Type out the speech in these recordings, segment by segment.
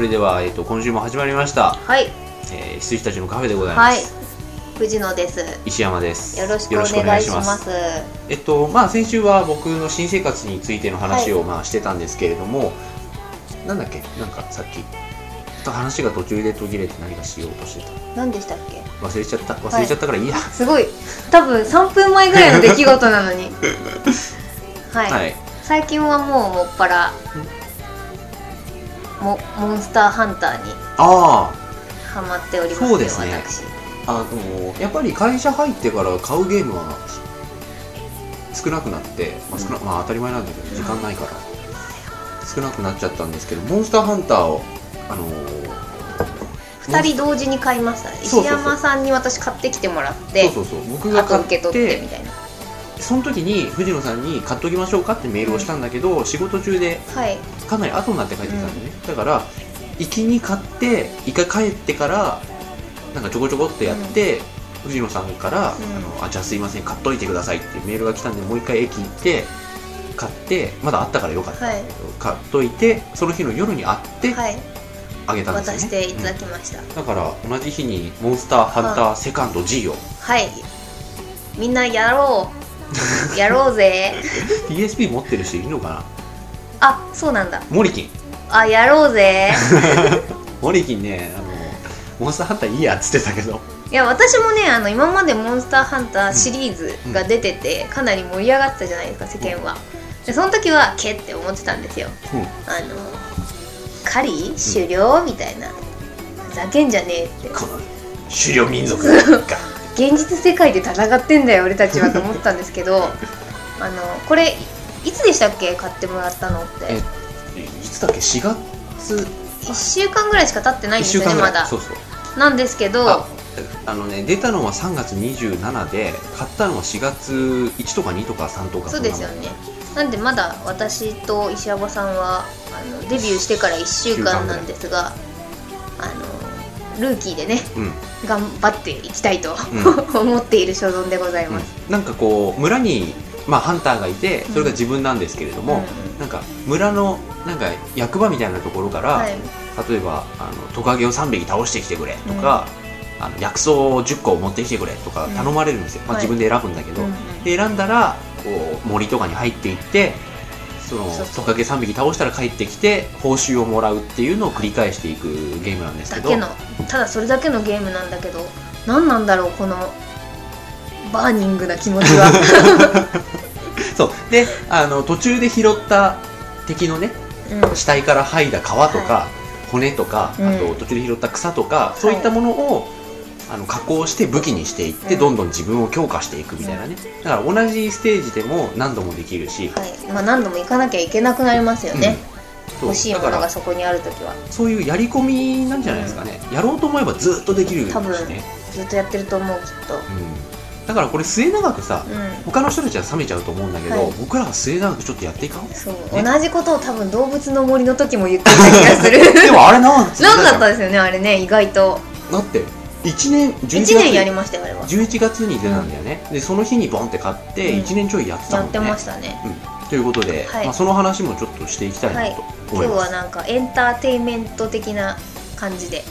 はいそれでは、えっと今週も始まりました、はい。えー、羊たちのカフェでございまはい。す、藤野です。石山です。よろしくお願いします。えっとまあ先週は僕の新生活についての話を、はい。まあしてたんですけれどもなんだっけ？なんかさっき話が途中で途切れて何かしようとしてた。何でしたっけ？忘れちゃった？忘れちゃったからいいや。すごい。多分3分前ぐらいの出来事なのに。はい、はい、最近はもうもっぱらモモンスターハンターにあハマっておりますそうですね。私。ああのやっぱり会社入ってから買うゲームは少なくなって、まあ少なまあ、当たり前なんだけど時間ないから少なくなっちゃったんですけどモンスターハンターをあの2人同時に買いました石山さんに私買ってきてもらってそうそうそう。僕が買っ受け取っててみたいなその時に藤野さんに買っときましょうかってメールをしたんだけど、仕事中ではい。かなり後になって帰ってきたんでね、だから行きに買って一回帰ってからなんかちょこちょこっとやって、藤野さんから、うん。あのあ「じゃあすいません買っといてください」ってメールが来たんでもう一回駅行って買ってまだあったからよかった、はい。買っといてその日の夜に会ってはい。あげたんですよね、渡していただうんきました、だから同じ日に「モンスターハンターセカンド G」を。はい。みんなやろう やろうぜ。PSP 持ってる人いるのかな？あそうなんだ。モリキンあやろうぜ。モリキンねあのモンスターハンターいいやっつってたけど。いや私もねあの今までモンスターハンターシリーズが出てて、かなり盛り上がってたじゃないですか世間は。でその時はけって思ってたんですよ。うん。あの狩り狩猟みたいな。ふざけんじゃねえって。この狩猟民族が現実世界で戦ってんだよ俺たちはと思ってたんですけど あのこれいつでしたっけ？買ってもらったのって。えいつだっけ？4月？1週間ぐらいしか経ってないん1ですよねまだ。いそうそう。なんですけどああのね出たのは3月27で買ったのは4月1とか2とか3とかそうですよね。なんでまだ私と石山さんはあのデビューしてから1週間なんですがあのルーキーでねそん。頑張っていきたいと、う 思っている所存でございうん、ます、うん。なんかこう村に、まあ、ハンターがいてそれが自分なんですけれども、うん。うんなんか村のなんか役場みたいなところから、はい。例えばあのトカゲを3匹倒してきてくれとか、あの薬草を10個持ってきてくれとかうん頼まれるんですよ、まあ、はい。自分で選ぶんだけど、うんうん。で選んだらこう森とかに入っていってそのトカゲ3匹倒したら帰ってきて報酬をもらうっていうのを繰り返していくゲームなんですけど。だけのただそれだけのゲームなんだけど何なんだろうこのバーニングな気持ちは、そう。であの途中で拾った敵のねうん。死体から剥いだ皮とか、骨とか、うん。あと途中で拾った草とか、そういったものをあの加工して武器にしていって、うん。どんどん自分を強化していくみたいなね。だから同じステージでも何度もできるし、はい。まあ、何度も行かなきゃいけなくなりますよね、そう。欲しいものがそこにある時は。そういうやり込みなんじゃないですかね、やろうと思えばずっとできるし多分ね、ずっとやってると思うきっと。うん、だからこれ末永くさ、うん。他の人たちは冷めちゃうと思うんだけど、はい。僕らは末永くちょっとやっていかん。そう、ね。同じことを多分動物の森の時も言ってた気がする。でもあれなんつ なかっただですよねあれね意外と。だって1年11 1月年やりましたよあれは。11月に出たんだよね、でその日にボンって買ってうん。1年ちょいやってたもんね、やってましたね。うん、ということで、はい。まあ、その話もちょっとしていきたいなと思今日い。ます、はなんかエンターテインメント的な感じで。はい、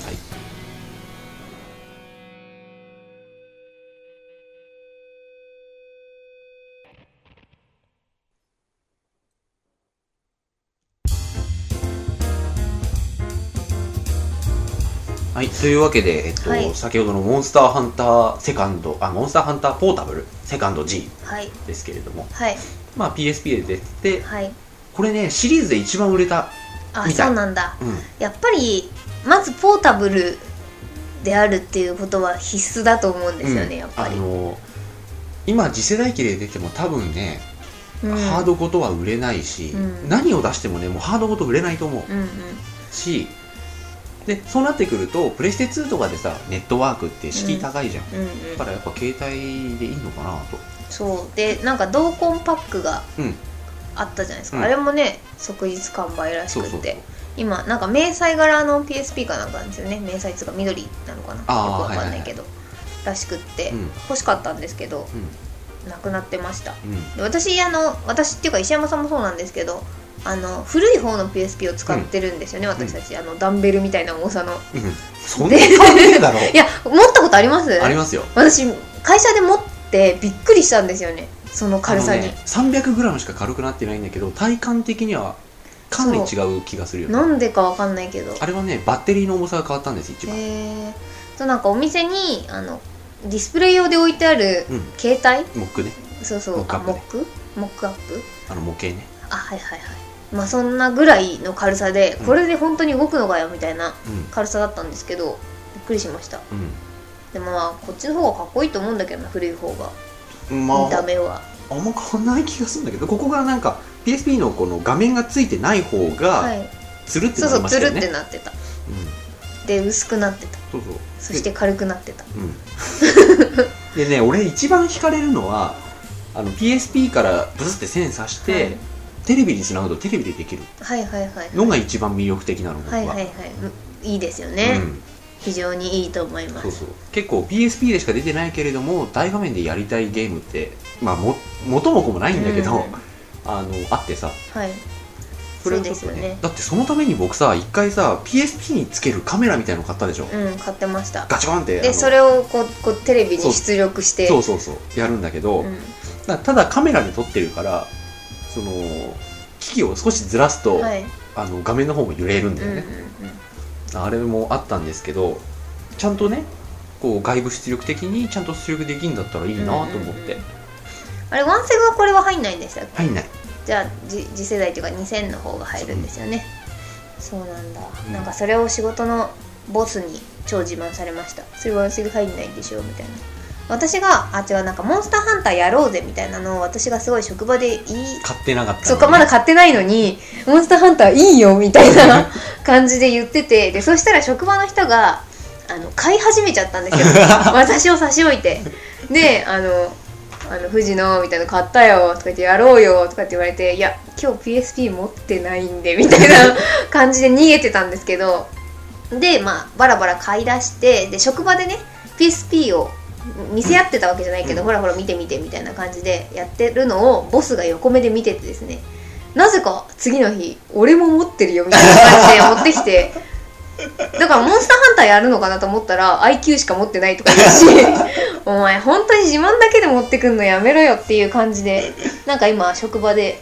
というわけで、えっとはい。先ほどのモンスターハンターセカンドあモンスターハンターポータブルセカンド G はい。ですけれども、はい。まあ、PSP で出ててはい。これねシリーズで一番売れた、あみたい。そうなんだ。うん、やっぱりまずポータブルであるっていうことは必須だと思うんですよね、うん。やっぱり、あの今次世代機で出ても多分ね、うん、ハードごとは売れないし、うん。何を出してもねもうハードごと売れないと思う。うんうん。しでそうなってくるとプレステ2とかでさネットワークって敷居高いじゃん、うんうん。だからやっぱ携帯でいいのかなと。そう。でなんか同梱パックがうん。あったじゃないですか、うん。あれもね即日完売らしくって。そうそうそう。今なんか迷彩柄の PSP かなんかなんですよね。迷彩っつうか緑なのかな。よくあーわかんないけど、らしくって、うん。欲しかったんですけどうん。なくなってました。うん。で私あの私っていうか石山さんもそうなんですけどあの古い方の PSP を使ってるんですよね、私たち。あのダンベルみたいな重さの。うん。そんな関係だろいや持ったことあります？ありますよ。私会社で持ってびっくりしたんですよねその軽さに、ね 300g しか軽くなってないんだけど体感的にはかなり違う気がするよね。なんでかわかんないけど。あれはねバッテリーの重さが変わったんです一番、へえとなんかお店にあのディスプレイ用で置いてあるうん。携帯、モックね。そうそう。モックアップね。あモック？モックアップ？あの模型ね。あはいはいはいまあそんなぐらいの軽さで、うん。これで本当に動くのかよみたいなう軽さだったんですけどびっくりしました。ん。でもまあこっちの方がかっこいいと思うんだけどな古い方が。うんま見た目は。あんま変わんない気がするんだけどここがなんか PSP のこの画面がついてない方はがい。つるってそうなりそうつるっましたよねてなってた。うん。で薄くなってた。そうそう。そして軽くなってた。うん。でね俺一番惹かれるのはあの PSP からブスって線刺して、はいテレビにつなぐとテレビでできる。はいはいはいのが一番魅力的なの僕は、はいはいはい。うんいいですよね、うん。非常にいいと思います。そうそう。結構 PSP でしか出てないけれども大画面でやりたいゲームってまあも元も子もないんだけど、うん。あのあってさ。はい。それですよね。だってそのために僕さ一回さ PSP につけるカメラみたいの買ったでしょ、うん買ってました。ガチャンって。でそれをこうこうテレビに出力してそうそうそう。やるんだけど、うん。だただカメラで撮ってるからその機器を少しずらすと、はい。あの画面の方も揺れるんだよね、あれもあったんですけどちゃんとねこう外部出力的にちゃんと出力できるんだったらいいなと思って、あれワンセグはこれは入んないんでしたっけ？入んない。じゃあじ次世代というか2000の方が入るんですよね。そうなんだ、うん。なんかそれを仕事のボスに超自慢されました。それワンセグ入んないんでしょみたいな私があ違うなんかモンスターハンターやろうぜみたいなのを私がすごい職場で言い買ってなかったのねそうかまだ買ってないのにモンスターハンターいいよみたいな 感じで言っててでそしたら職場の人があの買い始めちゃったんですよ。私を差し置いて。であのあの富士のみたいなの買ったよとか言ってやろうよとかって言われていや今日 PSP 持ってないんでみたいな 感じで逃げてたんですけど。でまあバラバラ買い出してで職場でね PSP を見せ合ってたわけじゃないけど、うん。ほらほら見て見てみたいな感じでやってるのをボスが横目で見ててですねなぜか次の日俺も持ってるよみたいな感じで持ってきてだからモンスターハンターやるのかなと思ったら IQ しか持ってないとか言うし お前本当に自慢だけで持ってくんのやめろよっていう感じでなんか今職場で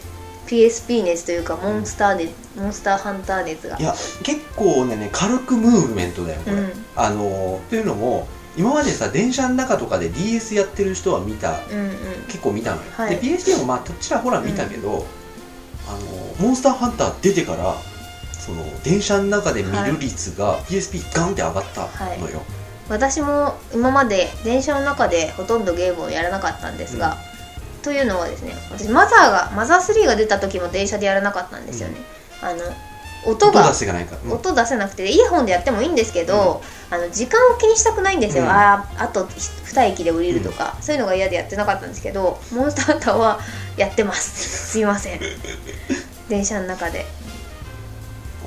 PSP 熱というかモンスター熱モンスターハンター熱が。いや結構ね軽くムーブメントだよこれ、うん。あのというのも今までさ電車の中とかで DS やってる人は見た。うんうん。結構見たのよ、はい。で PSP もまあちらほら見たけど、あのモンスターハンター出てからその電車の中で見る率が PSP ガンって上がったのよ、私も今まで電車の中でほとんどゲームをやらなかったんですが、というのはですね私マザーがマザー3が出た時も電車でやらなかったんですよね、あの音が音出せがないから、うん。音出せなくてイヤホンでやってもいいんですけど、あの時間を気にしたくないんですよ、うん。あああと2駅で降りるとか、そういうのが嫌でやってなかったんですけどモンスターハンターはやってます。すいません。電車の中で、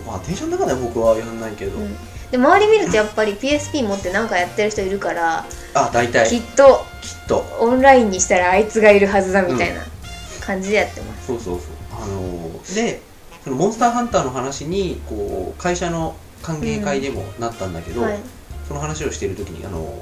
まあ電車の中では僕はやんないけど、うん。で周り見るとやっぱり PSP 持って何かやってる人いるからあ大体。きっときっと。オンラインにしたらあいつがいるはずだみたいな感じでやってます、そうそうそう。あのーでそのモンスターハンターの話にこう会社の歓迎会でもなったんだけど、はい。その話をしている時にあの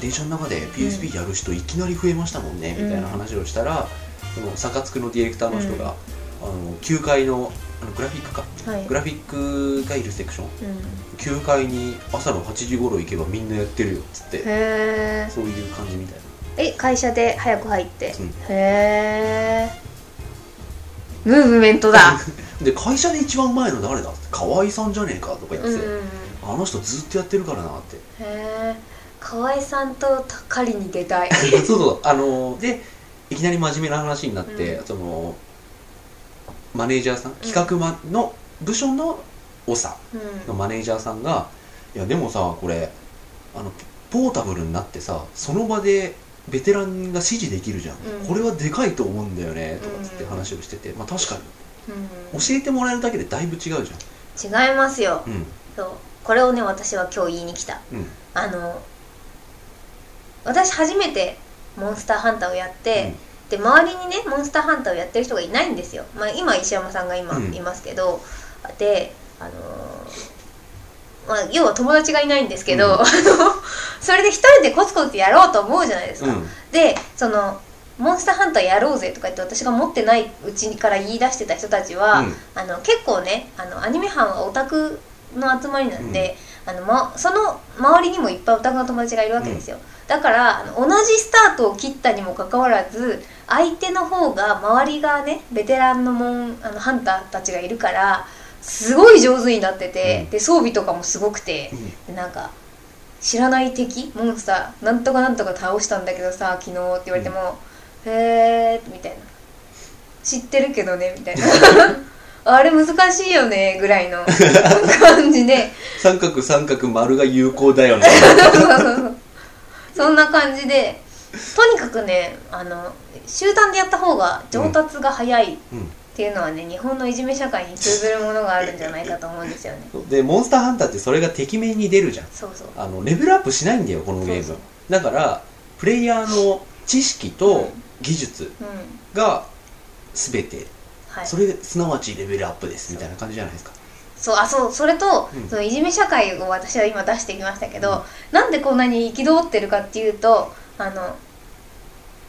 電車の中で PSP やる人いきなり増えましたもんね、みたいな話をしたらそのサカツクのディレクターの人が、あの9階のあのグラフィックかはい。グラフィックがいるセクション。うん、9階に朝の8時頃行けばみんなやってるよっつってそういう感じみたいな。え会社で早く入って、う。んへえムーブメントだ。で会社で一番前の誰だって？河合さんじゃねえかとか言ってて、うん。うんうんへあの人ずっとやってるからなって。え河合さんと狩りに出たい。そうそうあのでいきなり真面目な話になって、うん。そのマネージャーさん企画マンの部署の長うん。のマネージャーさんが「いやでもさこれあのポータブルになってさその場でベテランが指示できるじゃん、うん。これはでかいと思うんだよね」とかつってうん話をしてて、まあ確かうに教えてもらえるだけでだいぶ違うじゃん。ん違いますよ。うん。そう。これをね私は今日言いに来た。うん。あの私初めてモンスターハンターをやって、で周りにねモンスターハンターをやってる人がいないんですよ、まあ、今石山さんが今うん。いますけど、であのーまあ、要は友達がいないんですけど、うん。あ のそれで一人でコツコツやろうと思うじゃないですか、うん。でそのモンスターハンターやろうぜとか言って私が持ってないうちから言い出してた人たちは、うん。あの結構ねあのアニメ班はオタクの集まりなんで、あのま、その周りにもいっぱいオタクの友達がいるわけですよ、だからあの同じスタートを切ったにもかかわらず相手の方が周りがねベテランのモンあのハンターたちがいるからすごい上手になってて、うん。で装備とかもすごくて、でなんか知らない敵モンスターなんとかなんとか倒したんだけどさ昨日って言われても、へえみたいな。知ってるけどねみたいな。あれ難しいよねぐらいの 感じで。三角三角丸が有効だよね。そんな感じでとにかくねあの集団でやった方が上達が早いっうんていうのはね日本のいじめ社会に通ずるものがあるんじゃないかと思うんですよね。でモンスターハンターってそれが敵面に出るじゃん。そうそう。あのレベルアップしないんだよこのゲーム。だからプレイヤーの知識と技術うん。が全て、はい。それすなわちレベルアップですみたいな感じじゃないですか。そうあそうそれと、うん。そのいじめ社会を私は今出してきましたけど、なんでこんなに憤ってるかっていうとあの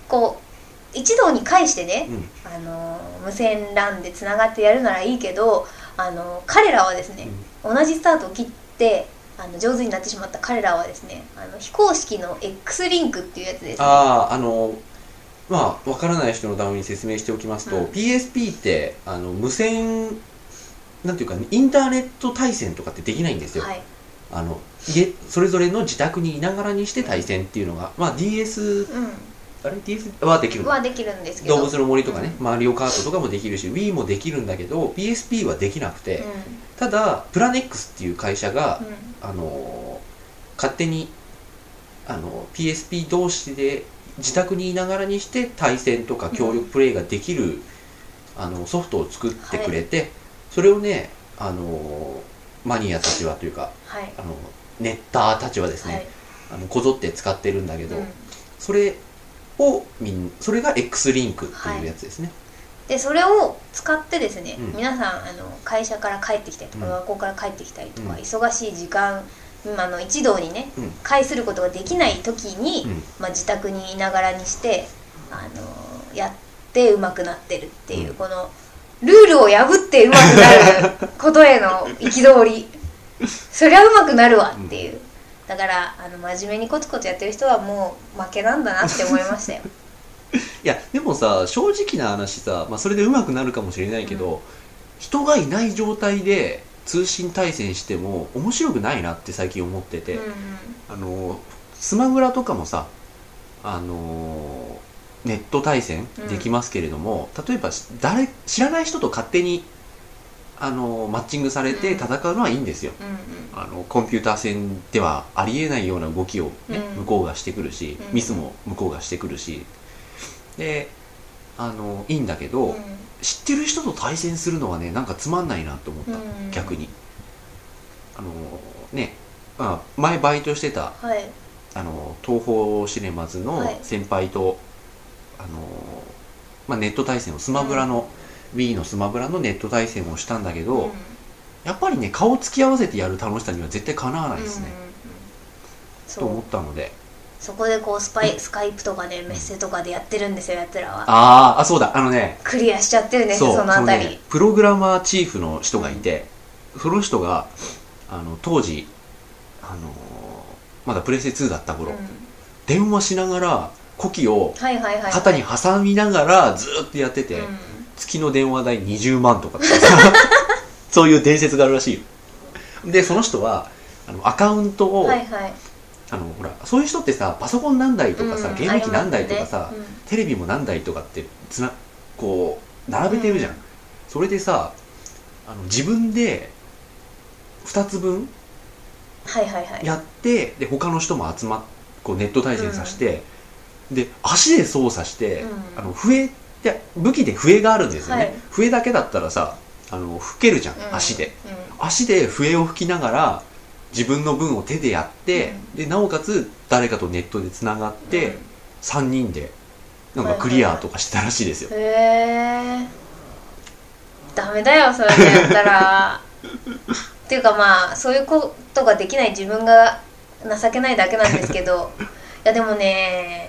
こう一堂に会してね、うん。あの無線 LAN でつながってやるならいいけどあの彼らはですね、同じスタートを切ってあの上手になってしまった彼らはですねあの非公式の X リンクっていうやつですね。あああのまあわからない人のために説明しておきますと、うん。PSP ってあの無線なんていうかインターネット対戦とかってできないんですよ、はい。あの家それぞれの自宅にいながらにして対戦っていうのが、まあ DS うあれ DS はできるはできるんですけど。動物の森とかね、うマリオカートとかもできるし Wii もできるんだけど PSP はできなくて、うただプラネックスっていう会社がん、うん。あの勝手にあの PSP 同士で自宅にいながらにして対戦とか協力プレイができる、あのソフトを作ってくれて、それをねあのマニアたちはというかはい。あのネッターたちはですね、はい。あのこぞって使ってるんだけど、うん。それをみんそれが X リンクっていうやつですね、でそれを使ってですね、うん。皆さんあの会社から帰ってきたりとか、うん。学校から帰ってきたりとか、うん。忙しい時間今の一堂にねうん。会することができない時に、うん。まあ、自宅にいながらにして、あのやって上手くなってるっていう、うん。このルールを破って上手くなることへの憤り。そりゃ上手くなるわっていう、だからあの真面目にコツコツやってる人はもう負けなんだなって思いましたよ。いやでもさ正直な話さ、まあ、それで上手くなるかもしれないけど、う人がいない状態で通信対戦しても面白くないなって最近思ってて、うんうん。あのスマブラとかもさあのネット対戦できますけれども、例えば誰知らない人と勝手にあのマッチングされてうん。戦うのはいいんですよ、あのコンピューター戦ではありえないような動きを、ねうん。向こうがしてくるし、うん。ミスも向こうがしてくるし。であのいいんだけど、うん。知ってる人と対戦するのはねなんかつまんないなと思った、うん。逆に。あのね、まあ、前バイトしてたはい。あの東宝シネマズのはい。先輩と、あのまあ、ネット対戦をスマブラの、Wii のスマブラのネット対戦をしたんだけど、うん。やっぱりね顔つき合わせてやる楽しさには絶対かなわないですね、うんうんうん。と思ったので。そこでこうスパイスカイプとかでメッセとかでやってるんですよやつらは。あーあそうだ。あのねクリアしちゃってるんですそうよそのあたり、ね、プログラマーチーフの人がいて、その人があの当時あのまだプレステ2だった頃、うん。電話しながら古希をはいはいはいはい。肩に挟みながらずーっとやってて、うん月の電話代20万とかってそういう伝説があるらしいよ。でその人はあのアカウントを、はいはい。あのほらそういう人ってさパソコン何台とかさ、うんゲーム機何台とかさ、ありますね。テレビも何台とかってつなこう並べてるじゃん、うん。それでさあの自分で2つ分うんはいはいはい。やってで他の人も集まっこうネット対戦させて、で足で操作して、うん。あの笛って武器で笛があるんですよね、はい。笛だけだったらさあの吹けるじゃん、うん足で。うん。足で笛を吹きながら自分の分を手でやって、でなおかつ誰かとネットでつながって、3人でなんかクリアとかしてたらしいですよ、へえダメだよそれでやったら。っていうかまあそういうことができない自分が情けないだけなんですけど。いやでもね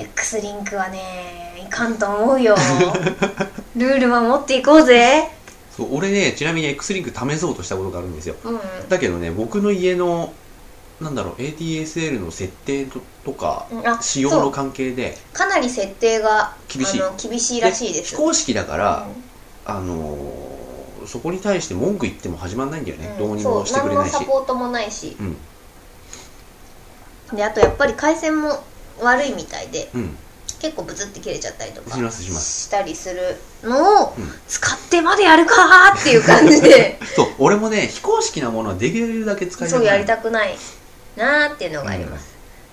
X リンクはねいかんと思うよ。ルール守っていこうぜ。そう俺ねちなみに X リンク試そうとしたことがあるんですよ。うん。だけどね僕の家のなんだろう ADSL の設定ととか仕様の関係でかなり設定が厳しい。厳しいらしいです。非公式だから、うん。あのーそこに対して文句言っても始まんないんだよね、うん。どうにもしてくれないし。何のサポートもないし。うん。であとやっぱり回線も悪いみたいでうん。結構ブツって切れちゃったりとかしますします。したりするのをうん。使ってまでやるかーっていう感じで。そう俺もね非公式なものはできるだけ使いたくないそうやりたくないなーっていうのがあります、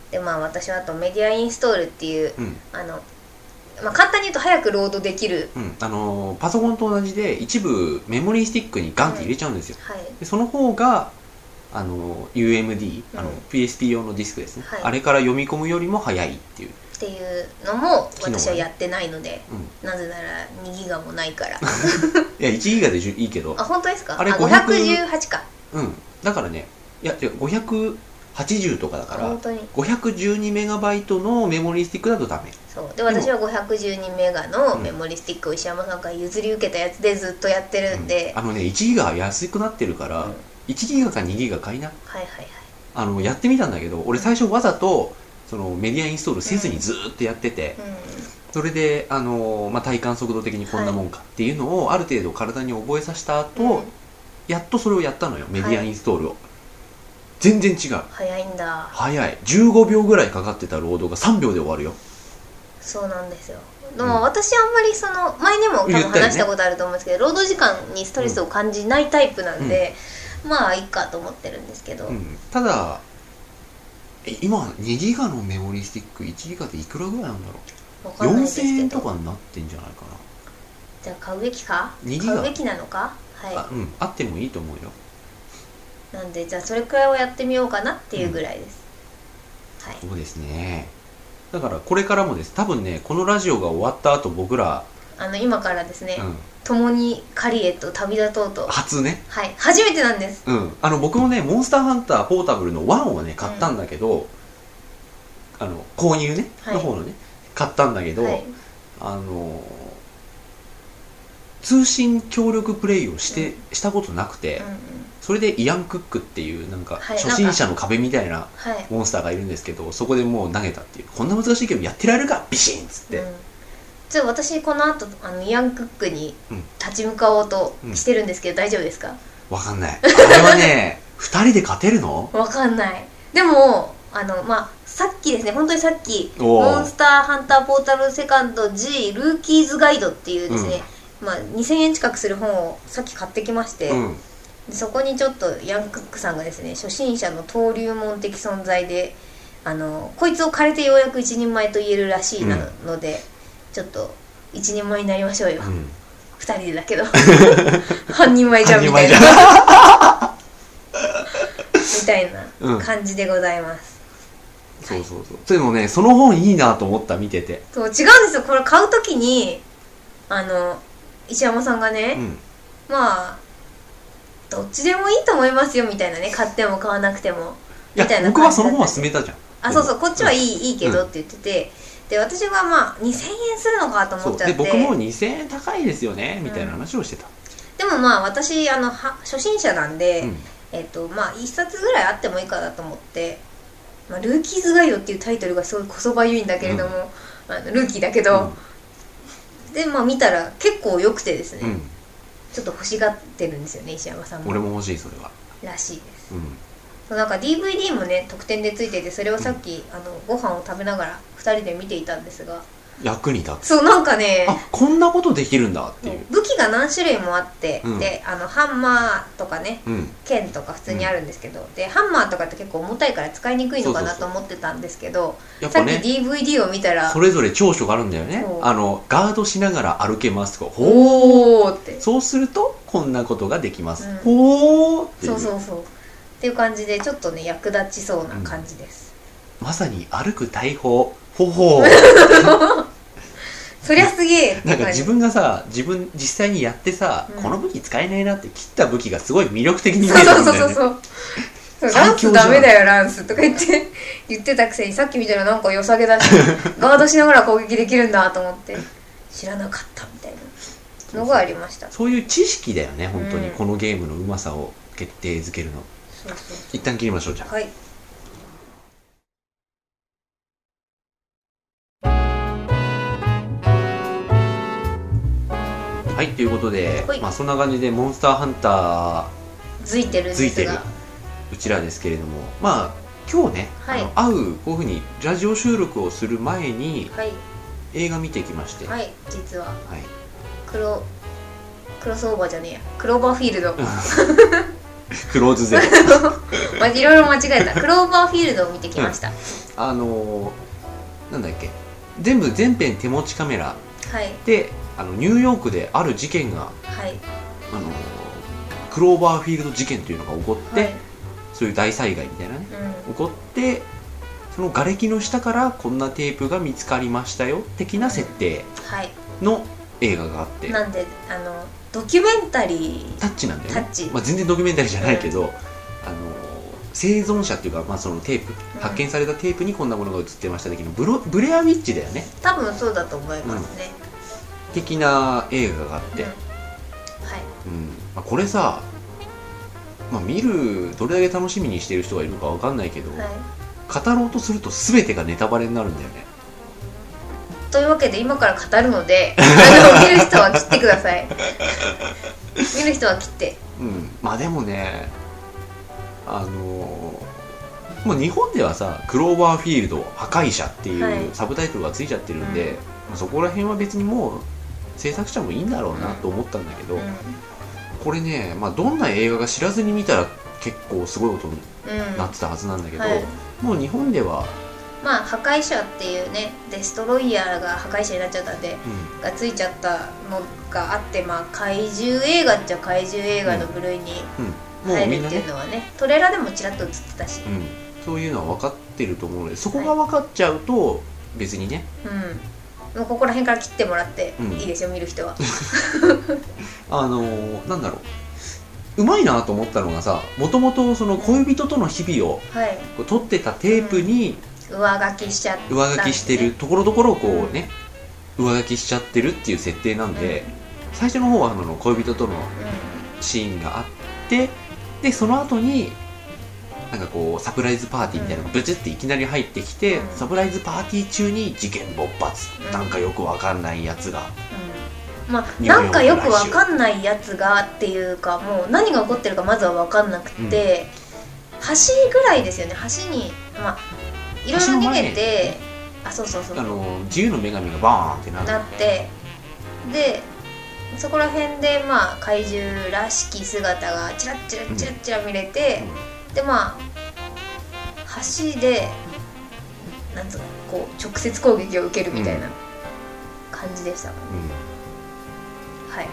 でまあ私はあとメディアインストールっていううん。あの、まあ、簡単に言うと早くロードできる。うん。あのーパソコンと同じで一部メモリースティックにガンって入れちゃうんですよ、はい。でその方があの UMD あのうん。PSP 用のディスクですね、はい。あれから読み込むよりも早いっていう、っていうのも私はやってないので、うん、なぜなら2ギガもないから。いや1ギガで十いいけど。あ本当ですか？あれあ500 518か。うん。だからねいや違う580とかだから本当に。512メガバイトのメモリースティックだとダメ。そう。で私は512メガのメモリスティックを石山さんから譲り受けたやつでずっとやってるんで、あのね1ギガ安くなってるから、うん1ギガか2ギガ買いな。はいはいはい。あのやってみたんだけど俺最初わざとそのメディアインストールせずにずーっとやってて、うそれで、あのまあ、体感速度的にこんなもんかっていうのをある程度体に覚えさせた後、ん、うん、やっとそれをやったのよメディアインストールを、全然違う。早いんだ。早い。15秒ぐらいかかってたロードが3秒で終わるよ。そうなんですよ。でも私あんまりその前にも多分話したことあると思うんですけど、労働時間にストレスを感じないタイプなんで、まあいいかと思ってるんですけど、うん、ただえ今2ギガのメモリースティック1ギガでいくらぐらいなんだろう？わかんないです4000け円とどかになってんじゃないかじゃあ買うべきか？2ギガ。買うべきなのか？な、あはうん。あってもいいと思うよ。いなんでじゃあそれくらいをやってみようかなっていうぐらいです、はい。そうですね。だからこれからもです。多分ねこのラジオが終わった後僕ら、あの今からですね、うん、共にカリへと旅立とうと。初ね。はい。初めてなんです。うん、あの僕もねモンスターハンターポータブルの1をね買ったんだけど、あの購入ね、はい。の方のね買ったんだけど、はい。あの通信協力プレイをして、したことなくて、うんうん。それでイアン・クックっていうなんかはい。初心者の壁みたいなはい。モンスターがいるんですけどそこでもう投げたっていう。こんな難しいゲームやってられるか？ビシンっつって、うん、じゃあ私この後あのイアン・クックにうん。立ち向かおうとしてるんですけど、大丈夫ですか？わかんない。あれはね 2人で勝てるの？わかんない。でもあのまあさっきですね本当にさっき「おー。モンスターハンターポータルセカンド G ルーキーズガイド」っていうですね、まあ、2000円近くする本をさっき買ってきまして、うん。でそこにちょっとヤン・クックさんがですね初心者の登竜門的存在であのこいつを借りてようやく一人前と言えるらしいなので、ちょっと一人前になりましょうよ、うん。二人でだけど。半人前じゃんみたいな。みたいうんな感じでございます、そうそうそう。でもねその本いいなと思った見てて。そう違うんですよ。これ買う時にあの石山さんがね、うん。まあどっちでもいいと思いますよみたいなね。買っても買わなくても。みたいな僕はその本は勧めたじゃん。あそうそう。こっちはいい,、いいけどうんって言っててで私がまあ2000円するのかと思っちゃって。で僕も2000円高いですよねみたいな話をしてた、でもまあ私あのは初心者なんで、うん。えっとまあ1冊ぐらいあってもいいかなと思って「まあ、ルーキーズガイド」っていうタイトルがすごいこそばゆいんだけれども、あのルーキーだけど、でまあ見たら結構良くてですね、うん、うんちょっと欲しがってるんですよね石山さんも。俺も欲しいそれは。らしいです。うんなんか DVD もね特典でついていてそれをさっき、あのご飯を食べながら2人で見ていたんですが。役に立つ。そうなんかね。あこんなことできるんだっていう。武器が何種類もあって、うん。であのハンマーとかねうん。剣とか普通にあるんですけど、でハンマーとかって結構重たいから使いにくいのかなと思ってたんですけどさっきやっぱね DVD を見たらそれぞれ長所があるんだよね。あのガードしながら歩けますとかほおーって。うそうするとこんなことができます、うん。ほーっていそうそうそう。っていう感じでちょっとね役立ちそうな感じです、まさに歩く大砲ほほう。そりゃすげえ。なんか自分がさ自分実際にやってさ、うん。この武器使えないなって切った武器がすごい魅力的に見そうえたんそうだよねそうそう。そうランスダメだよランスとか言って言ってたくせにさっき見たらなんか良さげだし ガードしながら攻撃できるんだと思って知らなかったみたいな。のがありました。そういう知識だよね本当に、うん。このゲームのうまさを決定づけるの。そうそう。一旦切りましょうじゃあ。はいはいということで、はい。まあそんな感じでモンスターハンタついてるんついてるうちらですけれどもまあ今日ね、はい。あの会うこういうふうにラジオ収録をする前にはい。映画見てきまして、はいはい実は。クロクロスオーバーじゃねえや。クローバーフィールド。クローズゼロ。まいろいろ間違えた。クローバーフィールドを見てきました、あのーなんだっけ。全部全編手持ちカメラ。はい。であのニューヨークである事件が、はい。あのークローバーフィールド事件というのが起こって、はい。そういう大災害みたいなねうん。起こってその瓦礫の下からこんなテープが見つかりましたよ的な設定はい。の映画があって、なんであのドキュメンタリタッチなんだよね。タッチ。まあ、全然ドキュメンタリーじゃないけど、あの生存者っていうか、まあ、そのテープ、うん。発見されたテープにこんなものが映ってました的なブロブレアウィッチだよね。ー多分そうだと思いますね、的な映画があって、うんうん。はいまあ、これさ、まあ、見るどれだけ楽しみにしてる人がいるかわかんないけど、はい。語ろうとすると全てがネタバレになるんだよね。というわけで今から語るので あの見る人は切ってください。見る人は切って。うん。まあでもねあのもう日本ではさ「クローバーフィールド破壊者」ってはい。いうサブタイトルがついちゃってるんで、うん。まあそこら辺は別にもう制作者もいいんだろうなと思ったんだけど、うん。これね、まあ、どんな映画が知らずに見たら結構すごいことにうん。なってたはずなんだけど、はい。もう日本では、まあ破壊者っていうねデストロイヤーが破壊者になっちゃったんでうがついちゃったのがあってまあ怪獣映画っちゃ怪獣映画の部類に入るっていみんなねうのはね。トレーラーでもちらっと映ってたし。うん、そういうのは分かってると思うのでそこが分かっちゃうと別にねうんもうここら辺から切ってもらってうん。いいですよ、見る人は。あのーなんだろう。うまいなと思ったのがさもともとその恋人との日々をはい。こう撮ってたテープに上書きしちゃった。上書きしてるところどころをこうね上書きしちゃってるっていう設定なんで、最初の方はあの恋人とのうシーンがあってでその後になんかこうサプライズパーティーみたいなのがブチっていきなり入ってきて、うん。サプライズパーティー中に事件勃発、うん。なんかよくわかんないやつが。んうん。まあなんかよくわかんないやつがっていうかもう何が起こってるかまずはわかんなくて、橋ぐらいですよね。橋にまあいろいろ逃げてあそうそうそう。あの自由の女神がバーンってなってでそこら辺でまあ怪獣らしき姿がチラッチラッチラッチラ見れて、でまあ橋でなんつうのこう直接攻撃を受けるみたいな感じでした、うん。はい。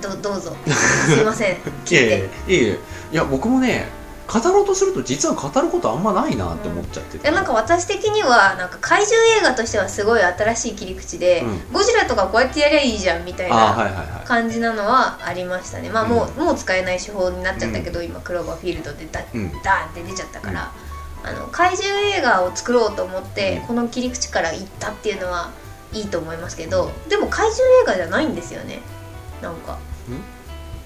どどうぞ。すいません。いやいやいやいやいや僕もね語ろうとすると実は語ることあんまないなって思っちゃってて、いやなんか私的にはなんか怪獣映画としてはすごい新しい切り口で、うん。ゴジラとかこうやってやりゃいいじゃんみたいな感じなのはありましたね。まあもう,、もう使えない手法になっちゃったけど、今クローバーフィールドでダッうん。ダーンって出ちゃったから、あの怪獣映画を作ろうと思って、うんこの切り口から行ったっていうのはいいと思いますけど、でも怪獣映画じゃないんですよね。なんか。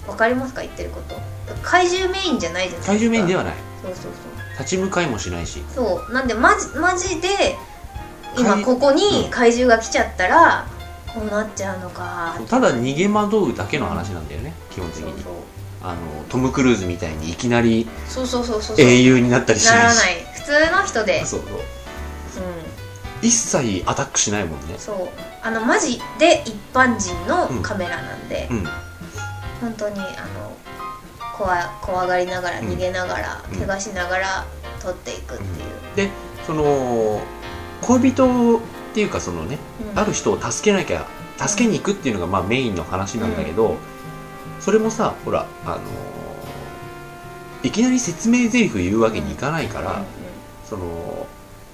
わかりますか？言ってること怪獣メインじゃないじゃないですか。怪獣メインではない。そうそうそう。立ち向かいもしないし。そう。なんでマジマジで今怪ここに怪獣が来ちゃったらこうなっちゃうのか。ただ逃げ惑うだけの話なんだよね基本的に。あのトム・クルーズみたいにいきなりそうそうそうそうそう。英雄になったりしなないし。らない。普通の人で。そうそう。う一切アタックしないもんね。んそう。あのマジで一般人のカメラなんで、うん。本当にあの怖怖がりながらうん。逃げながら、うん。怪我しながら撮っていくっていう、でその恋人っていうかそのねうん。ある人を助けなきゃ助けに行くっていうのがまあメインの話なんだけど、それもさほらあのいきなり説明台詞言うわけにいかないから、うんその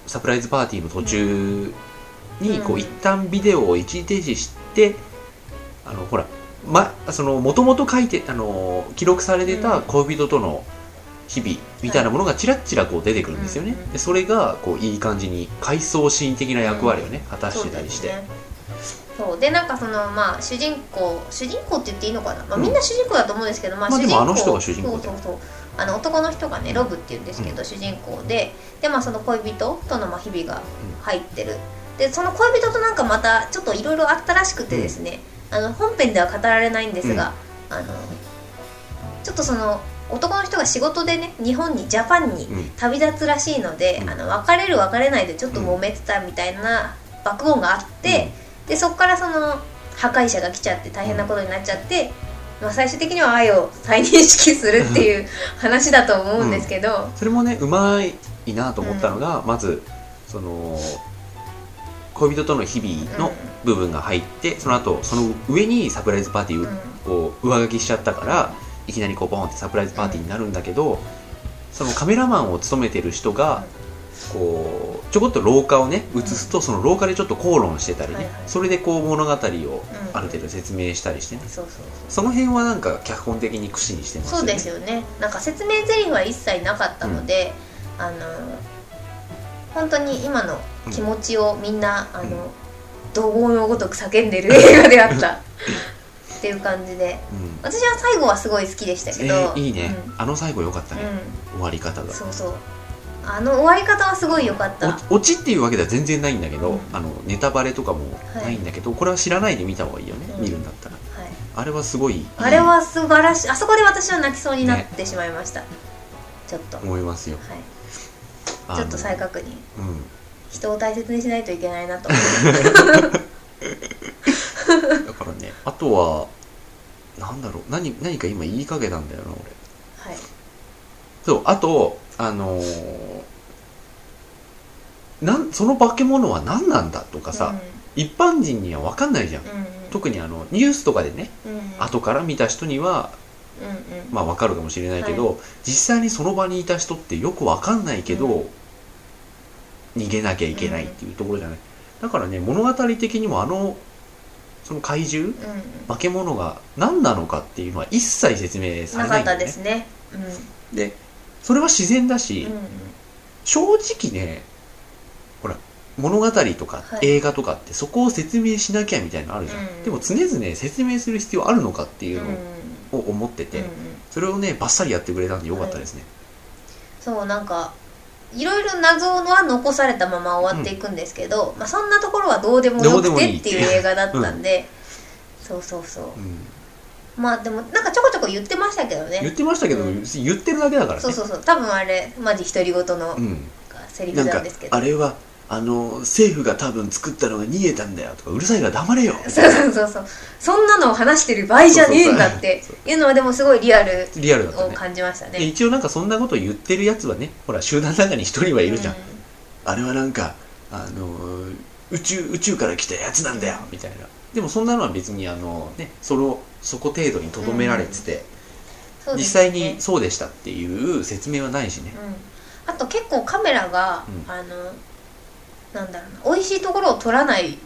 サプライズパーティーの途中にこううん。一旦ビデオを一時停止してあのほらまそのもともと書いてあの記録されてたうん。恋人との日々みたいなものがちらっちらこう出てくるんですよね、うん。でそれがこういい感じに回想シーン的な役割をね、果たしてたりして、そうでなんかそのまあ主人公主人公って言っていいのかな、まあ、うん。みんな主人公だと思うんですけど、まあまあ主人公でもあの人が主人公そうそうあの男の人がねロブって言うんですけど、主人公で。でまあその恋人とのまあ日々が入ってる、でその恋人となんかまたちょっといろいろあったらしくてですね、あの本編では語られないんですが、あのちょっとその男の人が仕事でね日本にジャパンにうん。旅立つらしいので、うん。あの別れる別れないでちょっと揉めてたみたいなバックボーンがあって、でそこからその破壊者が来ちゃって大変なことになっちゃって、まあ、最終的には愛を再認識するっていう 話だと思うんですけど、それもねうまいなと思ったのが、まずその恋人との日々の部分が入ってその後その上にサプライズパーティーを上書きしちゃったからいきなりこうボンってサプライズパーティーになるんだけど、そのカメラマンを務めてる人がこうちょこっと廊下をね映すとその廊下でちょっと口論してたりね、それでこう物語をうん。ある程度説明したりしてね、その辺はなんか脚本的に串にしてますよねそう。ですよねなんか説明台詞は一切なかったので、あの本当に今の気持ちをみんな、あうん。の怒号のごとく叫んでる映画であった。っていう感じで。うん。私は最後はすごい好きでしたけど、えーいいね、あの最後良かったね、うん。終わり方が。そうそう。あの終わり方はすごい良かった。おオチっていうわけでは全然ないんだけど、うん。あのネタバレとかもないんだけど、これは知らないで見た方がいいよね、うん。見るんだったら。はい、あれはすごいいいあれは素晴らしい。あそこで私は泣きそうになってしまいました、ちょっと、はい、思いますよ。あのちょっと再確認。うん。人を大切にしないといけないなと。思ってだからねあとはなんだろう何何か今言いかけたんだよな俺。はい。そうあとあのーなんその化け物は何なんだとかさ、一般人には分かんないじゃん、うんうん。特にあのニュースとかでねうんうん。後から見た人にはうんうん。まあ分かるかもしれないけど、実際にその場にいた人ってよく分かんないけど、うん逃げなきゃいけないっていうところじゃない、だからね物語的にもあのその怪獣うん。化け物が何なのかっていうのは一切説明さなかったれないんだよね。ですね。うん。でそれは自然だし、うん正直ねほら物語とかはい。映画とかってそこを説明しなきゃみたいなのあるじゃん、うんでも常々説明する必要あるのかっていうのを思ってて、それをねバッサリやってくれたんでよかったですね、そうなんかいろいろ謎は残されたまま終わっていくんですけど、まあ、そんなところはどうでもよくてっていう。映画だったんで、そうそうそう。うん。まあでもなんかちょこちょこ言ってましたけど言っねてましたけど、うん。言ってるだけだからね。そうそうそう。多分あれマジ独り言のうん、セリフなんかなんですけど、あれはあの政府が多分作ったのが逃げたんだよとかうるさいから黙れよ。そうそうそうそう。そんなのを話してる場合じゃねえんだって。いうのはでもすごいリアルリアルをね。感じましたね。で一応なんかそんなこと言ってるやつはねほら集団の中に一人はいるじゃん、うあれはなんかあの宇宙宇宙から来たやつなんだよみたいな。でもそんなのは別にあのねそのそこ程度にとどめられてて、そう実ですよね際にそうでしたっていう説明はないしね。うん、あと結構カメラが、うん。あのなんだろうな美味しいところを撮らないっ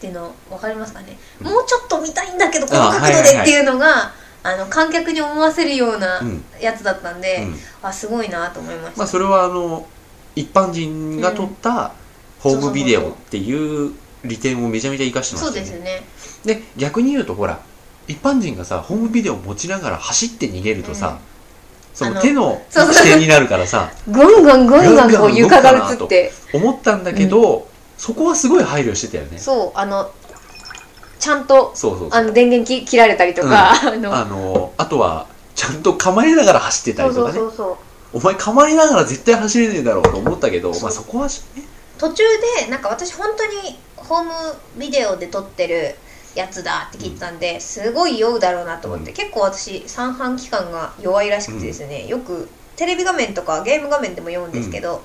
ていうの分かりますかね、うん。もうちょっと見たいんだけどこのあ角度でっていうのが、あの観客に思わせるようなうんやつだったんで、うん。あすごいなと思いました、まあそれはあの一般人が撮ったホームビデオっていう利点をめちゃめちゃ生かしてまそうしたよねですよね。で逆に言うとほら一般人がさホームビデオを持ちながら走って逃げるとさ、そあのの手の視点になるからさ。ぐんぐんぐんぐんこう床が映とって。思ったんだけど、そこはすごい配慮してたよね。そうあのちゃんとそうそうそう。あの電源き切られたりとか、あの。あのあとはちゃんと構えながら走ってたりとかね。そうそうそうお前構えながら絶対走れねえだろうと思ったけど、まあ、そこはね。途中でなんか私本当にホームビデオで撮ってるやつだって聞いたんで、すごい酔うだろうなと思って、うん。結構私三半規管が弱いらしくてですね、よくテレビ画面とかゲーム画面でも酔うんですけど、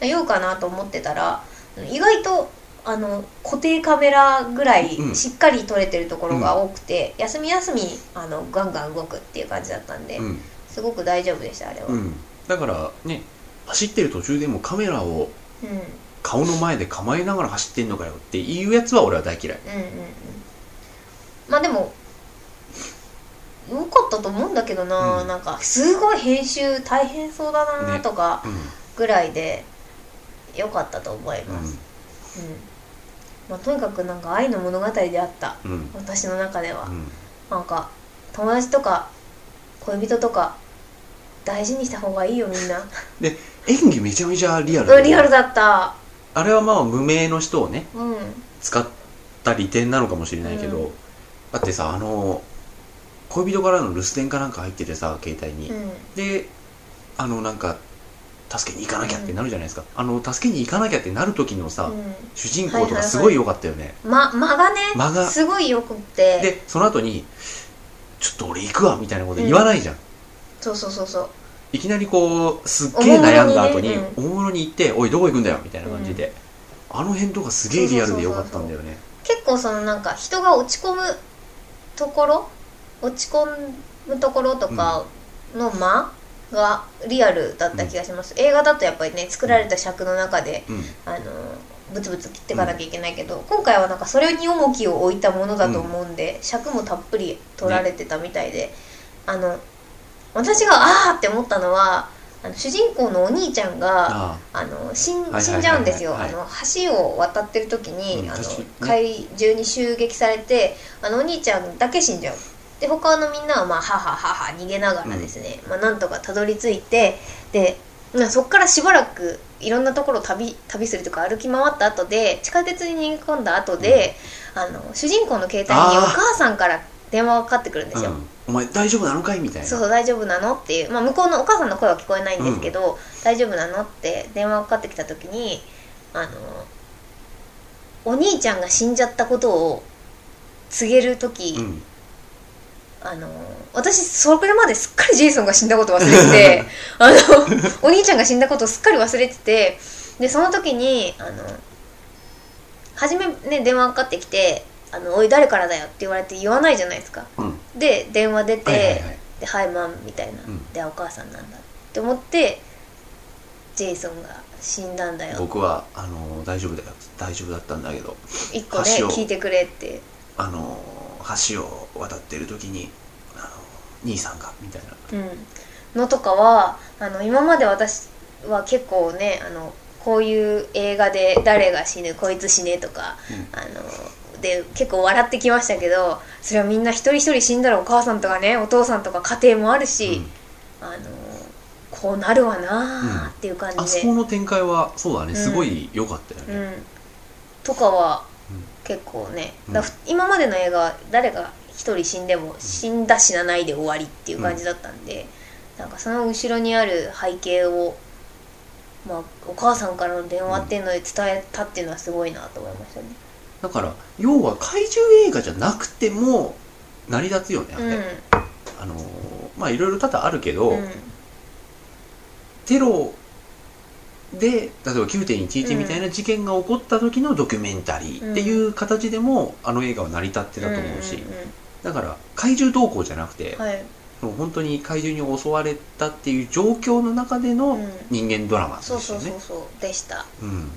酔うかなと思ってたら意外とあの固定カメラぐらいうん。しっかり撮れてるところが多くて、休み休みあのガンガン動くっていう感じだったんで、うん、すごく大丈夫でしたあれは、うん、だからね走ってる途中でもカメラをうん。顔の前で構えながら走ってんのかよっていうやつは俺は大嫌い。うんうんうんまあでもよかったと思うんだけどな、うん。なんかすごい編集大変そうだなねとかうん。ぐらいでよかったと思います、うん。まあ、とにかくなんか愛の物語であった。うん。うん私の中では、うん。なんか友達とか恋人とか大事にした方がいいよみんな。で演技めちゃめちゃリアルうんリアルだった。あれはまあ無名の人をねうん。使った利点なのかもしれないけど、うんだってさあの恋人からの留守電かなんか入っててさ携帯に、うん。であのなんか助けに行かなきゃってなるじゃないですか、あの助けに行かなきゃってなる時のさ、うん。主人公とかすごい良かったよね、ま間がね間が。すごいよくって。でその後に「ちょっと俺行くわ」みたいなこと言わないじゃん、そうそうそうそう。いきなりこうすっげえ悩んだ後におもむろにね大物に行って「おいどこ行くんだよ」みたいな感じで、あの辺とかすげえリアルで良かったんだよね。結構そのなんか人が落ち込むところ？落ち込むところとかの間がリアルだった気がします、映画だとやっぱりね作られた尺の中でうん。あのブツブツ切っていかなきゃいけないけど、今回はなんかそれに重きを置いたものだと思うんで、尺もたっぷり取られてたみたいで、あの私があーって思ったのはあの主人公のお兄ちゃんがああ。の死ん死んじゃうんですよ、橋を渡ってる時に、あのうん確かに。ね怪獣に襲撃されてあのお兄ちゃんだけ死んじゃう。で他のみんなはまあはははは逃げながらですね、まあ、なんとかたどり着いてでまあそっからしばらくいろんなところを旅旅するとか歩き回った後で地下鉄に逃げ込んだ後で、あの主人公の携帯にお母さんから電話がかかってくるんですよ、うんお前大丈夫なのかい？みたいな。そうそう大丈夫なの？っていう、まあ、向こうのお母さんの声は聞こえないんですけど、大丈夫なの？って電話がかかってきた時にあのお兄ちゃんが死んじゃったことを告げる時、うん。あの私それまですっかりジェイソンが死んだこと忘れてて あのお兄ちゃんが死んだことをすっかり忘れててでその時にあの初めね電話がかかってきて「あのおい誰からだよ」って言われて言わないじゃないですか。うん。で電話出て「はいはいはい。ではいマン」みたいな、ん。でお母さんなんだって思ってジェイソンが死んだんだよ。僕はあの大丈夫だよ。大丈夫だったんだけど一個ね橋を聞いてくれって。あの橋を渡ってる時にあの兄さんがみたいな。うん。のとかはあの今まで私は結構ねあのこういう映画で誰が死ぬこいつ死ねとか、あので結構笑ってきましたけどそれはみんな一人一人死んだらお母さんとかねお父さんとか家庭もあるし、あのこうなるわなあっていう感あじで、そこの展開はそうだね。うん。すごい良かったよね、うん、とかはうん。結構ね、うん。だ今までの映画は誰が一人死んでも死んだ死なないで終わりっていう感じだったんで、なんかその後ろにある背景を、まあ、お母さんからの電話っていうので伝えたっていうのはすごいなと思いましたね。だから要は怪獣映画じゃなくても成り立つよねあれ、うん。あのまあいろいろ多々あるけど、うん。テロで例えば9.11みたいな事件が起こった時のドキュメンタリーっていう形でも、あの映画は成り立ってたと思うし、んんだから怪獣動向じゃなくて、うんはい、本当に怪獣に襲われたっていう状況の中でのうん。人間ドラマですそうよね。そうそうそう。でした。うん。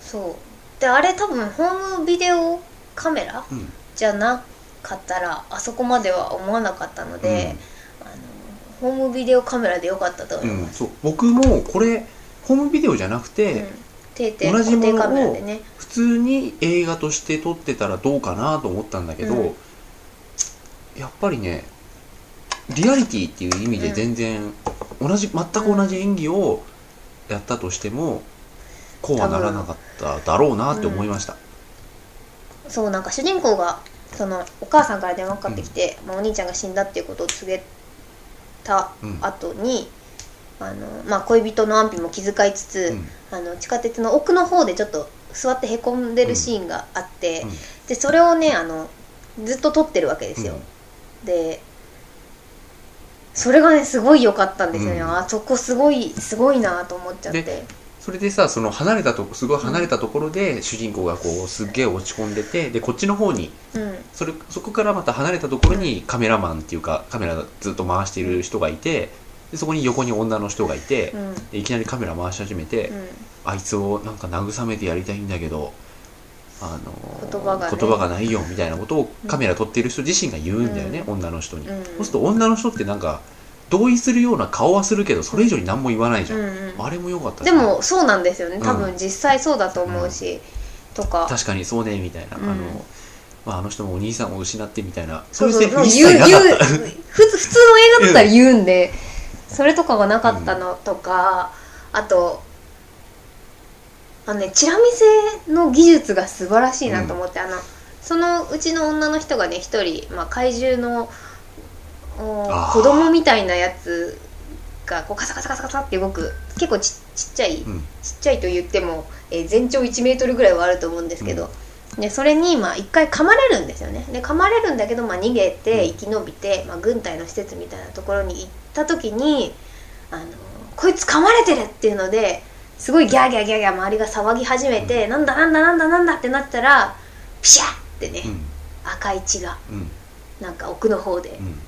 そうであれ多分ホームビデオカメラうん。じゃなかったらあそこまでは思わなかったので、あのホームビデオカメラでよかったと思うんうんいます、そう。僕もこれホームビデオじゃなくて、うん。定点同じものを普通に映画として撮ってたらどうかなと思ったんだけど、うん。やっぱりねリアリティっていう意味で全然同じ全く同じ演技をやったとしてもこうはならなかっただろうなって思いました、そうなんか主人公がそのお母さんから電話かかってきて、まあ、お兄ちゃんが死んだっていうことを告げたうん。後に、あのまあ、恋人の安否も気遣いつつ、うん。あの地下鉄の奥の方でちょっと座ってへこんでるシーンがあって、うん。でそれをねあのずっと撮ってるわけですよ、でそれがねすごい良かったんですよね、うん。あそこすごいすごいなと思っちゃって。でそれでさその離れたとこすごい離れたところで主人公がこうすっげえ落ち込んでてでこっちの方にうん。それそこからまた離れたところにカメラマンっていうかカメラずっと回している人がいてでそこに横に女の人がいてう、ん。でいきなりカメラ回し始めて、うん。あいつをなんか慰めてやりたいんだけどあの言葉がね。言葉がないよみたいなことをカメラ撮ってる人自身が言うんだよね、う女の人に、うん。そうすると女の人ってなんか同意するような顔はするけどそれ以上に何も言わないじゃん、うんうん。あれも良かったでもそうなんですよね。多う分実際そうだと思うし、とか。確かにそうねみたいな、うん。あのまあ、あの人もお兄さんを失ってみたいな。そうそう。いうセリフ一切なかったふ普通の映画だったら言うんで、それとかがなかったのとか、あとあのねチラ見せの技術が素晴らしいなと思って、あのそのうちの女の人がね一人、まあ、怪獣の子供みたいなやつがこうカサカサカサカサって動く。結構ちちっちゃい、うん。ちっちゃいと言っても、えー全長1メートルぐらいはあると思うんですけど、でそれにまあ一回噛まれるんですよね。で噛まれるんだけど、まあ、逃げてうん。生き延びて、まあ、軍隊の施設みたいなところに行った時にあのこいつ噛まれてるっていうのですごいギャーギャーギャーギャー周りが騒ぎ始めて、なんだなんだなんだなんだってなったらピシャッってね、うん。赤い血がうん。なんか奥の方でうん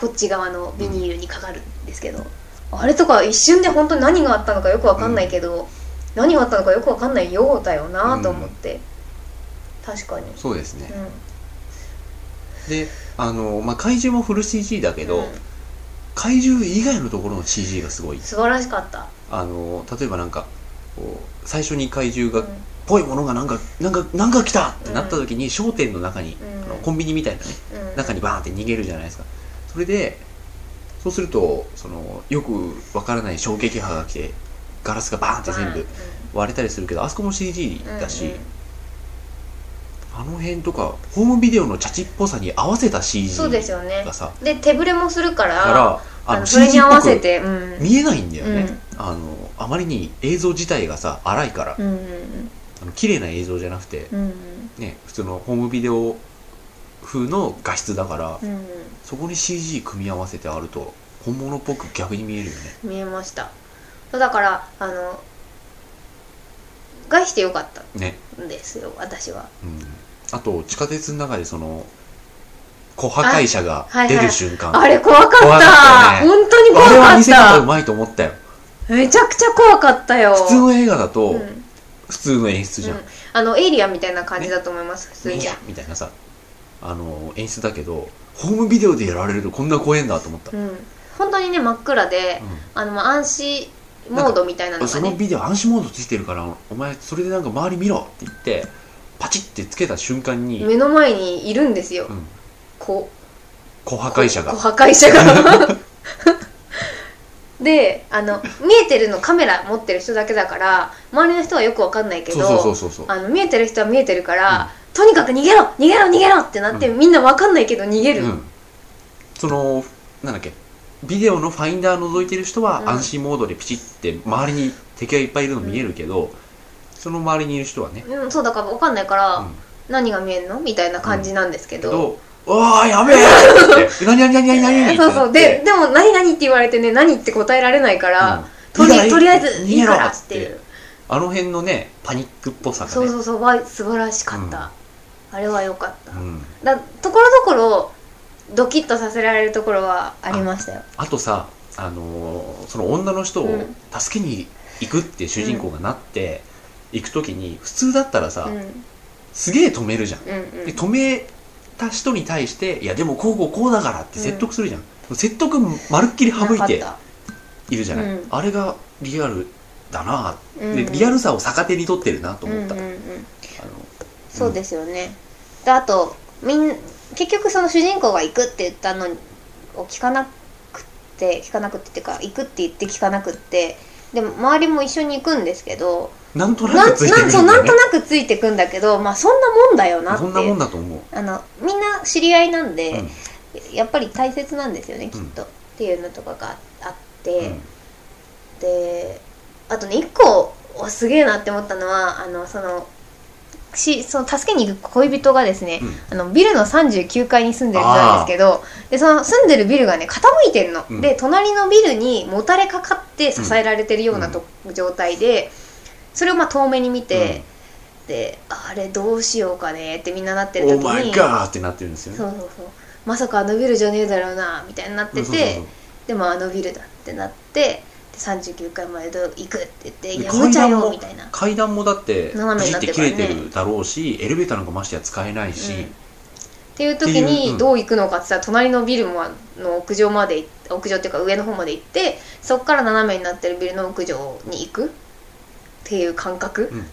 こっち側のビニールにかかるんですけど、あれとか一瞬で本当に何があったのかよくわかんないけど、何があったのかよくわかんないようだよなと思って、確かに、そうですね。う、であの、まあ、怪獣もフル CG だけど、怪獣以外のところの CG がすごい。素晴らしかった、あの例えばなんか最初に怪獣うん。がぽいものがなんかなんかなんか来たってなった時に商店の中に、うん。あのコンビニみたいなねうん。中にバーンって逃げるじゃないですかそれでそうするとそのよくわからない衝撃波が来てガラスがバーンって全部割れたりするけどあそこも CG だし、うんうん。あの辺とかホームビデオのチャチっぽさに合わせた CG そうですよね。がさで手ぶれもするからあのそれに合わせて、うん、見えないんだよね、うん。あのあまりに映像自体がさ荒いから、うんうん。あの綺麗な映像じゃなくて、うんうん。ね普通のホームビデオ風の画質だから、うん。うんそこに CG 組み合わせてあると本物っぽく逆に見えるよね。見えました。そうだからあの害してよかったね。んですよ私は。うん。あと地下鉄の中でその小破壊者がはいはい出る瞬間、あれ怖かった。怖かったよね。本当に怖あれはかっ見せ方うたまいと思ったよ。めちゃくちゃ怖かったよ。普通の映画だとうん。普通の演出じゃん、うん。あのエイリアンみたいな感じだと思います、普通みたいなさあの演出だけどホームビデオでやられるとこんな怖えんだと思った、うん。本当にね真っ暗で、あのまあ暗視モードみたいなのがね。そのビデオ暗視モードついてるからお前それでなんか周り見ろって言ってパチッてつけた瞬間に、目の前にいるんですよ、うん、こ小破壊者が。小破壊者が。であの見えてるのカメラ持ってる人だけだから周りの人はよくわかんないけどそうそうそうそうあの見えてる人は見えてるから、とにかく逃げろ逃げろ逃げろってなって、みんなわかんないけど逃げる、うん、そのなんだっけビデオのファインダー覗いてる人はうん。安心モードでピチって周りに敵がいっぱいいるの見えるけど、その周りにいる人はね、うん、そうだからわかんないから、うん。何が見えんの？みたいな感じなんですけど、けど「うわーやべえ!」って「何何何何？何?」って そうそう。ででも何々って言われてね何って答えられないから、うん。とりとりあえず逃げろいいからっていう。あの辺のねパニックっぽさがね。そうそうそう。わ素晴らしかった、あれは良かった、うん。だところどころドキッとさせられるところはありましたよ。あとさ、あのーその女の人をうん。助けに行くって主人公がなって、行く時に普通だったらさ、うん。すげえ止めるじゃん、うんうん。で止めた人に対していやでもこうこうこうだからって説得するじゃん、説得まるっきり省いているじゃない、うん。あれがリアルだな、うん。でリアルさを逆手に取ってるなと思った、うんうんうんそうですよね、であとみん結局その主人公が行くって言ったのを聞かなくって聞かなくってっていうか行くって言って聞かなくってでも周りも一緒に行くんですけどなんとなくついてくるんだそうなんとなくついてくんだけどまあそんなもんだよなって。そんなもんだと思う、あのみんな知り合いなんで、うん。やっぱり大切なんですよねきっと、っていうのとかがあって、うん。であとね一個おすげえなって思ったのはあのそのしその助けに行く恋人がですね、あのビルの39階に住んでる人なんですけどでその住んでるビルがね傾いてるの、うん。で隣のビルにもたれかかって支えられてるようなと、状態でそれをまあ遠目に見て、であれどうしようかねってみんななってるオ時にーマイガーってなってるんですよね。そうそうそう。まさかあのビルじゃねえだろうなみたいになってて、でもあのビルだってなってで39回まで行くって言って「いでや無茶よ」みたいな。階段もだって斜めになって切れてるだろうしエレベーターなんかましてや使えないし、うん。っていう時にうん。どう行くのかって言ったら隣のビルもの屋上まで屋上っていうか上の方まで行ってそこから斜めになってるビルの屋上に行く？っていう感覚、うん。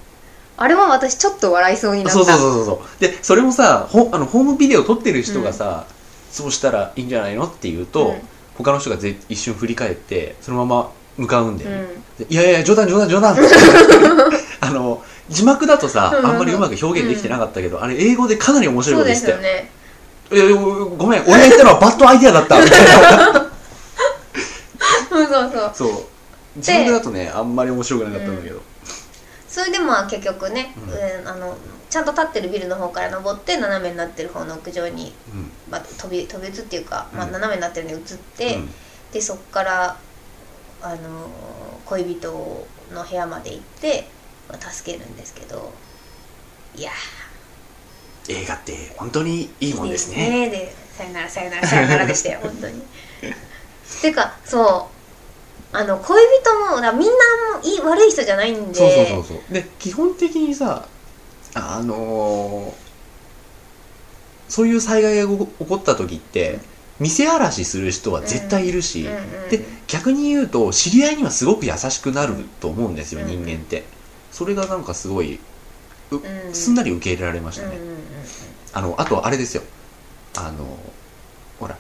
あれは私ちょっと笑いそうになった。そうそうそうそうでそれもさほあのホームビデオ撮ってる人がさ、そうしたらいいんじゃないのって言うと、うん。他の人がぜ一瞬振り返ってそのまま向かうんだよね、うん。でいやいや冗談冗談冗談。あの字幕だとさうん。うんうんあんまりうまく表現できてなかったけど、あれ英語でかなり面白いこと言ってたよ。ね。ごめん俺が言ったのはバッドアイデアだったみたいな。うんそうそう。そう。字幕だとねあんまり面白くなかったんだけど、それでまあ結局ね、うん。うんあのちゃんと立ってるビルの方から登って斜めになってる方の屋上に、うん。まあ、飛び飛び移っていうか、まあ、うん。斜めになってるのに移って、うん。でそこからあの恋人の部屋まで行って、まあ、助けるんですけどいや映画って本当にいいもんですいいね。でさよならさよならさよならでしたよ 本当に。ていうかそうあの恋人もだみんなもいい悪い人じゃないんで。そうそうそうそう。で基本的にさあのーそういう災害が起こ起こった時って店荒らしする人は絶対いるし、で逆に言うと知り合いにはすごく優しくなると思うんですよ、うん人間って。それがなんかすごいう、んすんなり受け入れられましたね、あのあとあれですよ。あのほら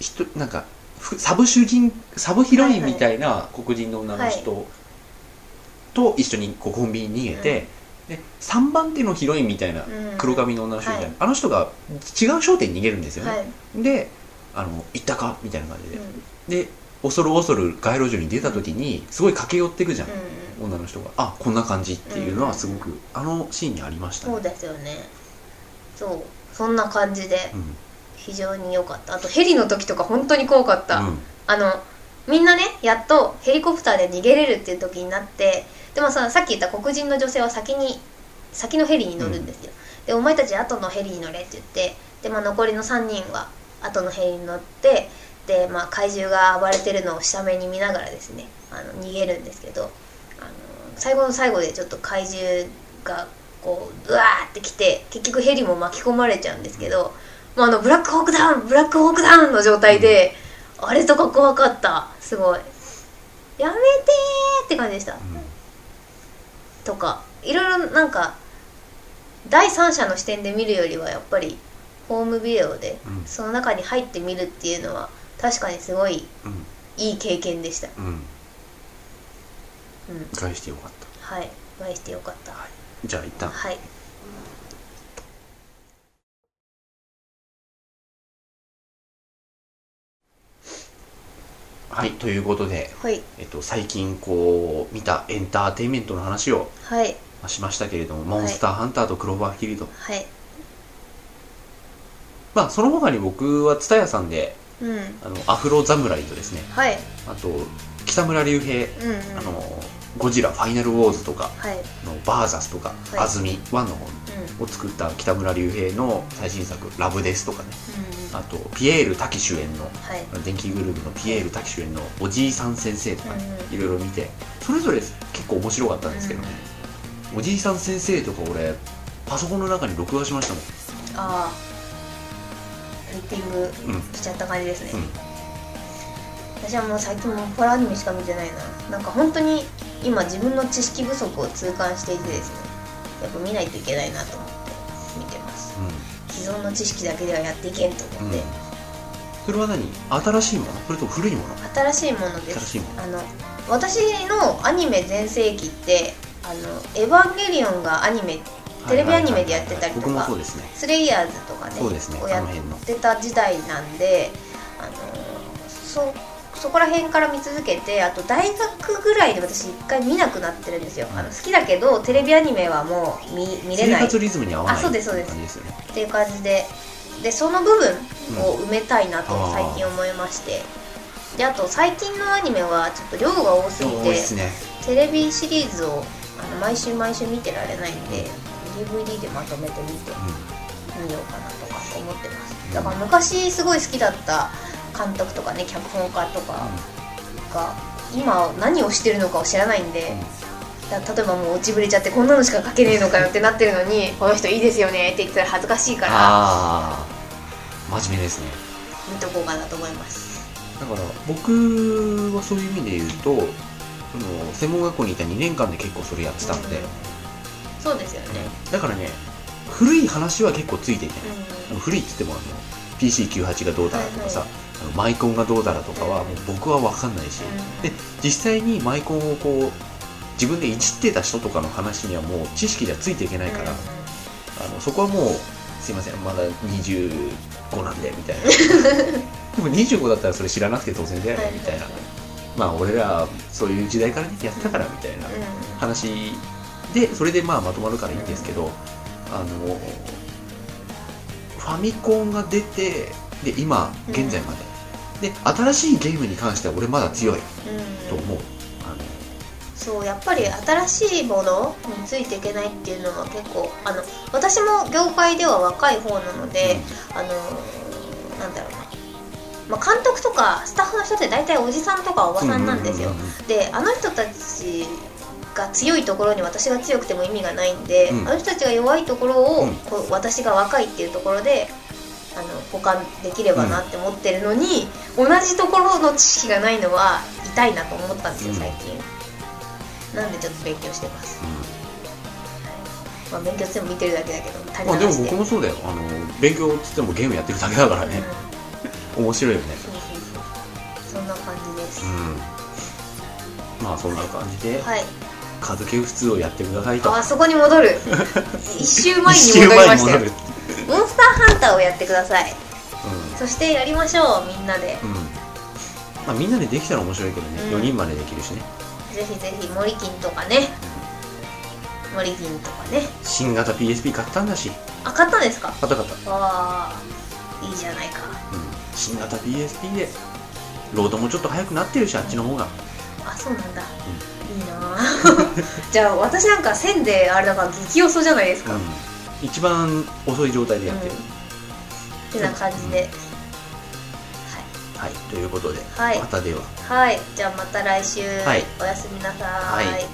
人なんかふサブ主人サブヒロインみたいな黒人の女の人と一緒にこうコンビニに逃げて、で3番手のヒロインみたいなうん。黒髪の女の人みたいな、はい。あの人が違う商店に逃げるんですよね、はい。であの行ったか？みたいな感じで、うん。で恐る恐る街路樹に出た時にすごい駆け寄っていくじゃん、うん。女の人が。あこんな感じっていうのはすごく、あのシーンにありましたね。そうですよね。そう。そんな感じでうん。非常に良かった。あとヘリの時とか本当に怖かった、うん。あのみんなねやっとヘリコプターで逃げれるっていう時になってでもささっき言った黒人の女性は先に先のヘリに乗るんですよ、でお前たち後のヘリに乗れって言ってで、まあ、残りの3人は後のヘリに乗ってで、まあ、怪獣が暴れてるのを下目に見ながらですねあの逃げるんですけどあの最後の最後でちょっと怪獣がこううわーってきて結局ヘリも巻き込まれちゃうんですけど、もうあのブラックホークダウンブラックホークダウンの状態で、あれとか怖かった。すごい。やめてーって感じでした、とかいろいろなんか第三者の視点で見るよりはやっぱりホームビデオでうん。その中に入ってみるっていうのは確かにすごいうん。いい経験でした。うん。うん。うん返してよかった。はいお会いしてよかった。じゃあ一旦。はいはい。ということで、はい。えっと、最近こう見たエンターテインメントの話をはい。まあしましたけれども、モンスターハンターとクローバーフィールドはい。まあその他に僕は蔦屋さんでうん。あのアフロ侍とですね。はい。あと北村隆平、うんうん。あのゴジラファイナルウォーズとかはい。のバーザスとか、はい。安住ワンの方うん。を作った北村隆平の最新作「ラブデス」とかね。うんあとピエール滝主演のはい電気グループのピエール滝主演の「おじいさん先生」とかねうん。いろいろ見てそれぞれ結構面白かったんですけどね、おじいさん先生とか俺パソコンの中に録画しましたもん。ああリッピングうん。しちゃった感じですね、うん私はもう最近もうホラーアニメしか見てないな。なんか本当に今自分の知識不足を痛感していてですねやっぱ見ないといけないなと思って見てます。既存の知識だけではやっていけんとうん、うん。思って、、それは何？新しいもの？それとも古いもの？新しいものです。新しいもの。あの私のアニメ全盛期って「あのエヴァンゲリオン」がアニメテレビアニメでやってたりとかね。スレイヤーズとかねそうですね。をやってた時代なんであのそそこら辺から見続けてあと大学ぐらいで私一回見なくなってるんですよ。あの好きだけどテレビアニメはもう見見れ生ない。っ活リズムに合わないあそうですそうです。ですよね。ていう感じで。でその部分を埋めたいなとうん最近思いまして。であと最近のアニメはちょっと量が多すぎてね。テレビシリーズをあの毎週毎週見てられないんで DVD でまとめてみて見ようかなとか思ってます。だから昔すごい好きだった監督とかね脚本家とかか今何をしてるのかを知らないんで、だ例えばもう落ちぶれちゃってこんなのしか書けねえのかよってなってるのにこの人いいですよねって言ってたら恥ずかしいからああ真面目ですね。見とこうかなと思います。だから僕はそういう意味で言うとその専門学校にいた2年間で結構それやってたんで、そうですよね。だからね古い話は結構ついていて、うん。古いっつってもあの PC98 がどうだらとかさ、はいあのマイコンがどうだらとかはうんもう僕は分かんないし、うん。で実際にマイコンをこう自分でいじってた人とかの話にはもう知識じゃついていけないから、うん。あのそこはもうすいません。まだ25なんでみたいな。でも25だったらそれ知らなくて当然だよねみたいな。まあ俺らそういう時代からねやってたからみたいなうん。話。でそれでまあまとまるからいいんですけどあのファミコンが出てで今現在まで、で新しいゲームに関しては俺まだ強いとうん。思う、あのそうやっぱり新しいものについていけないっていうのは結構あの私も業界では若い方なので、あのなんだろうな、まあ、監督とかスタッフの人って大体おじさんとかおばさんなんですよ、うんうんうんうんであの人たちが強いところに私が強くても意味がないんで、うん。あの人たちが弱いところを、うんこう私が若いっていうところであの補完できればなって思ってるのに、同じところの知識がないのは痛いなと思ったんですようん。最近、なんでちょっと勉強してます、うまあ、勉強しても見てるだけだけど足んまあでもりなして僕もそうだよ。あの勉強っつってもゲームやってるだけだからね、面白いよね。そうそうそう。そんな感じです、うん。まあそんな感じで、はい。カズケフ2をやってくださいと。あそこに戻る。一周前に戻りましたよターをやってください。うん。そしてやりましょうみんなで。うん。まあ、みんなでできたら面白いけどね、うん。4人までできるしね。ぜひぜひ森金とかね。森金とかね。新型 PSP 買ったんだし。あ買ったんですか？買った買った、わあいいじゃないか。うん、新型 PSP でロードもちょっと速くなってるしあっちの方が。あそうなんだ、いいなあ。じゃあ私なんか線であれだから激遅じゃないですか、うん。一番遅い状態でやってる、ってな感じで、はい。ということで、はい。またでは。はい。はいじゃあまた来週、はい。おやすみなさはいい